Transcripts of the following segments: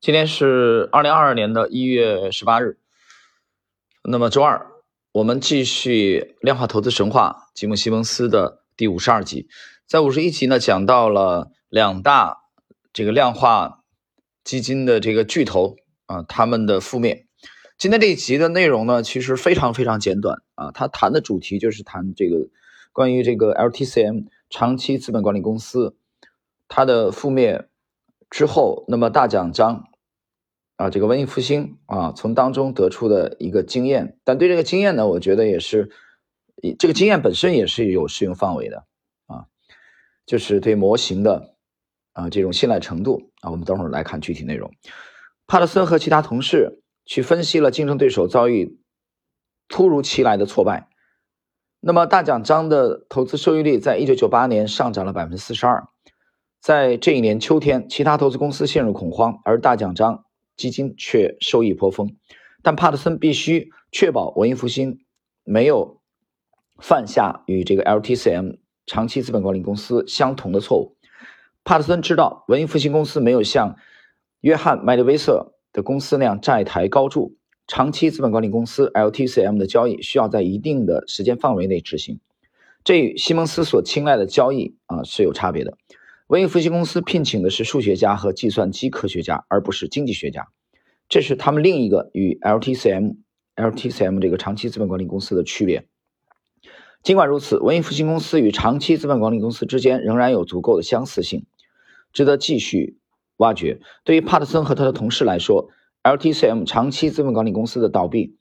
今天是二零二二年的一月十八日，那么周二我们继续量化投资神话吉姆西蒙斯的第五十二集，在五十一集呢讲到了两大这个量化基金的这个巨头啊他们的覆灭。今天这一集的内容呢其实非常非常简短啊，他谈的主题就是谈这个关于这个 LTCM 长期资本管理公司它的覆灭之后，那么大奖章。啊，这个文艺复兴啊，从当中得出的一个经验，但对这个经验呢，我觉得也是，这个经验本身也是有适用范围的啊，就是对模型的啊这种信赖程度啊，我们等会儿来看具体内容。帕特森和其他同事去分析了竞争对手遭遇突如其来的挫败，那么大奖章的投资收益率在一九九八年上涨了百分之四十二，在这一年秋天，其他投资公司陷入恐慌，而大奖章。基金却收益颇丰，但帕特森必须确保文艺复兴没有犯下与这个 LTCM 长期资本管理公司相同的错误。帕特森知道文艺复兴公司没有像约翰麦德威瑟的公司那样债台高筑，长期资本管理公司 LTCM 的交易需要在一定的时间范围内执行，这与西蒙斯所青睐的交易啊是有差别的。文艺复兴公司聘请的是数学家和计算机科学家，而不是经济学家，这是他们另一个与 LTCM、LTCM 这个长期资本管理公司的区别。尽管如此，文艺复兴公司与长期资本管理公司之间仍然有足够的相似性，值得继续挖掘。对于帕特森和他的同事来说，LTCM 长期资本管理公司的倒闭，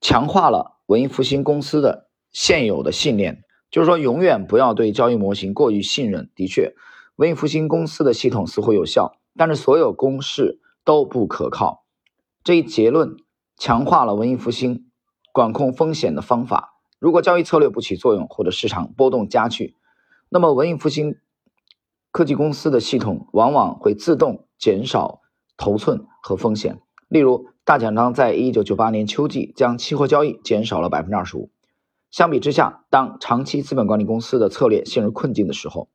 强化了文艺复兴公司的现有的信念。就是说，永远不要对交易模型过于信任。的确，文艺复兴公司的系统似乎有效，但是所有公式都不可靠。这一结论强化了文艺复兴管控风险的方法。如果交易策略不起作用，或者市场波动加剧，那么文艺复兴科技公司的系统往往会自动减少头寸和风险。例如，大奖章在一九九八年秋季将期货交易减少了百分之二十五。相比之下，当长期资本管理公司的策略陷入困境的时候，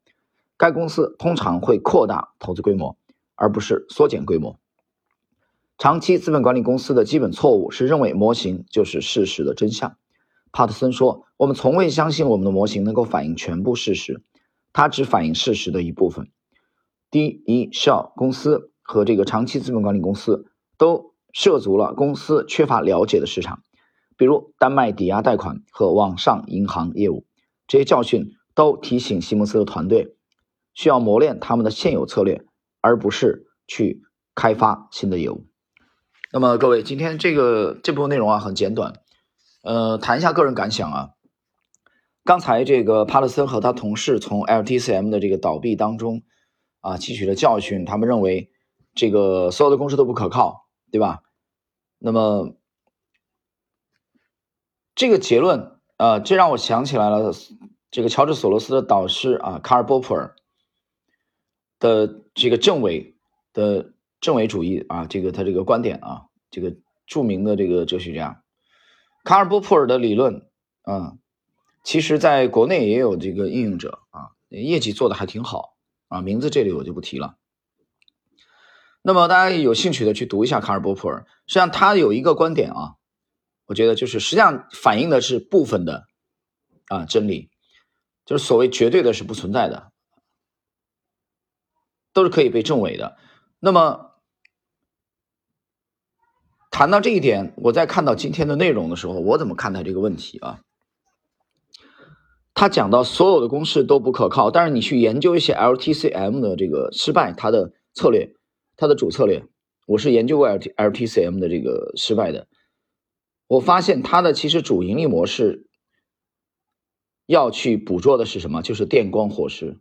该公司通常会扩大投资规模，而不是缩减规模。长期资本管理公司的基本错误是认为模型就是事实的真相。帕特森说：“我们从未相信我们的模型能够反映全部事实，它只反映事实的一部分。”第一，Shell 公司和这个长期资本管理公司都涉足了公司缺乏了解的市场。比如丹麦抵押贷款和网上银行业务，这些教训都提醒西蒙斯的团队需要磨练他们的现有策略，而不是去开发新的业务。那么各位，今天这个这部分内容啊很简短，呃，谈一下个人感想啊。刚才这个帕特森和他同事从 LTCM 的这个倒闭当中啊汲取了教训，他们认为这个所有的公司都不可靠，对吧？那么。这个结论，呃，这让我想起来了，这个乔治索罗斯的导师啊，卡尔波普尔的这个政委的政委主义啊，这个他这个观点啊，这个著名的这个哲学家卡尔波普尔的理论啊，其实在国内也有这个应用者啊，业绩做的还挺好啊，名字这里我就不提了。那么大家有兴趣的去读一下卡尔波普尔，实际上他有一个观点啊。我觉得就是实际上反映的是部分的啊真理，就是所谓绝对的是不存在的，都是可以被证伪的。那么谈到这一点，我在看到今天的内容的时候，我怎么看待这个问题啊？他讲到所有的公式都不可靠，但是你去研究一些 LTCM 的这个失败，它的策略，它的主策略，我是研究过 LT LTCM 的这个失败的。我发现它的其实主盈利模式要去捕捉的是什么？就是电光火石，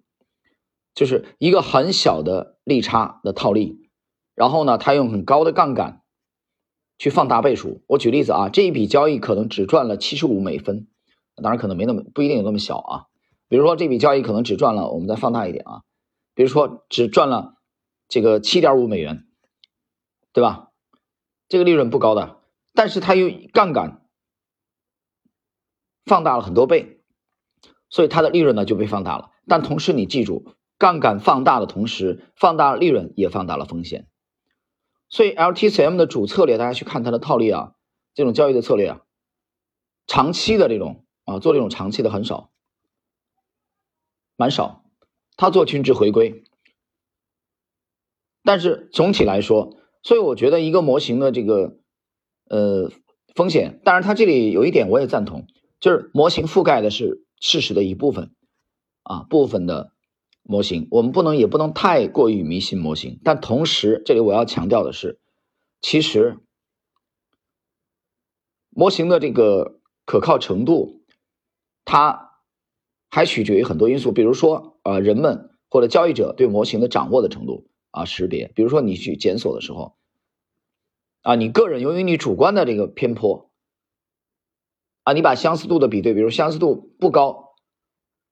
就是一个很小的利差的套利，然后呢，它用很高的杠杆去放大倍数。我举例子啊，这一笔交易可能只赚了七十五美分，当然可能没那么不一定有那么小啊。比如说这笔交易可能只赚了，我们再放大一点啊，比如说只赚了这个七点五美元，对吧？这个利润不高的。但是它又杠杆放大了很多倍，所以它的利润呢就被放大了。但同时你记住，杠杆放大的同时，放大了利润也放大了风险。所以 LTCM 的主策略，大家去看它的套利啊，这种交易的策略啊，长期的这种啊，做这种长期的很少，蛮少。它做均值回归，但是总体来说，所以我觉得一个模型的这个呃风险，当然它这里有一点我也赞同，就是模型覆盖的是事实的一部分啊，部分的。模型，我们不能也不能太过于迷信模型，但同时，这里我要强调的是，其实模型的这个可靠程度，它还取决于很多因素，比如说啊，人们或者交易者对模型的掌握的程度啊，识别，比如说你去检索的时候，啊，你个人由于你主观的这个偏颇，啊，你把相似度的比对，比如相似度不高。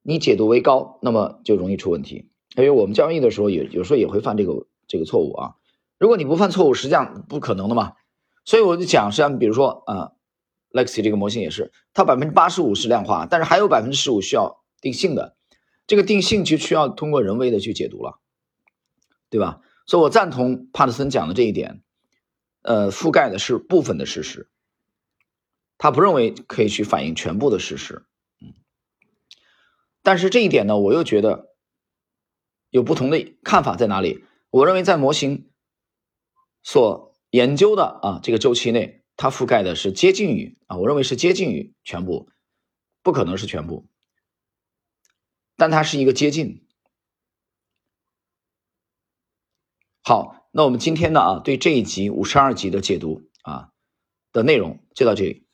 你解读为高，那么就容易出问题。因为我们交易的时候也有时候也会犯这个这个错误啊。如果你不犯错误，实际上不可能的嘛。所以我就讲，实际上比如说啊，Lexi 这个模型也是，它百分之八十五是量化，但是还有百分之十五需要定性的。这个定性就需要通过人为的去解读了，对吧？所以我赞同帕特森讲的这一点，呃，覆盖的是部分的事实，他不认为可以去反映全部的事实。嗯但是这一点呢，我又觉得有不同的看法在哪里？我认为在模型所研究的啊这个周期内，它覆盖的是接近于啊，我认为是接近于全部，不可能是全部，但它是一个接近。好，那我们今天呢啊对这一集五十二集的解读啊的内容就到这里。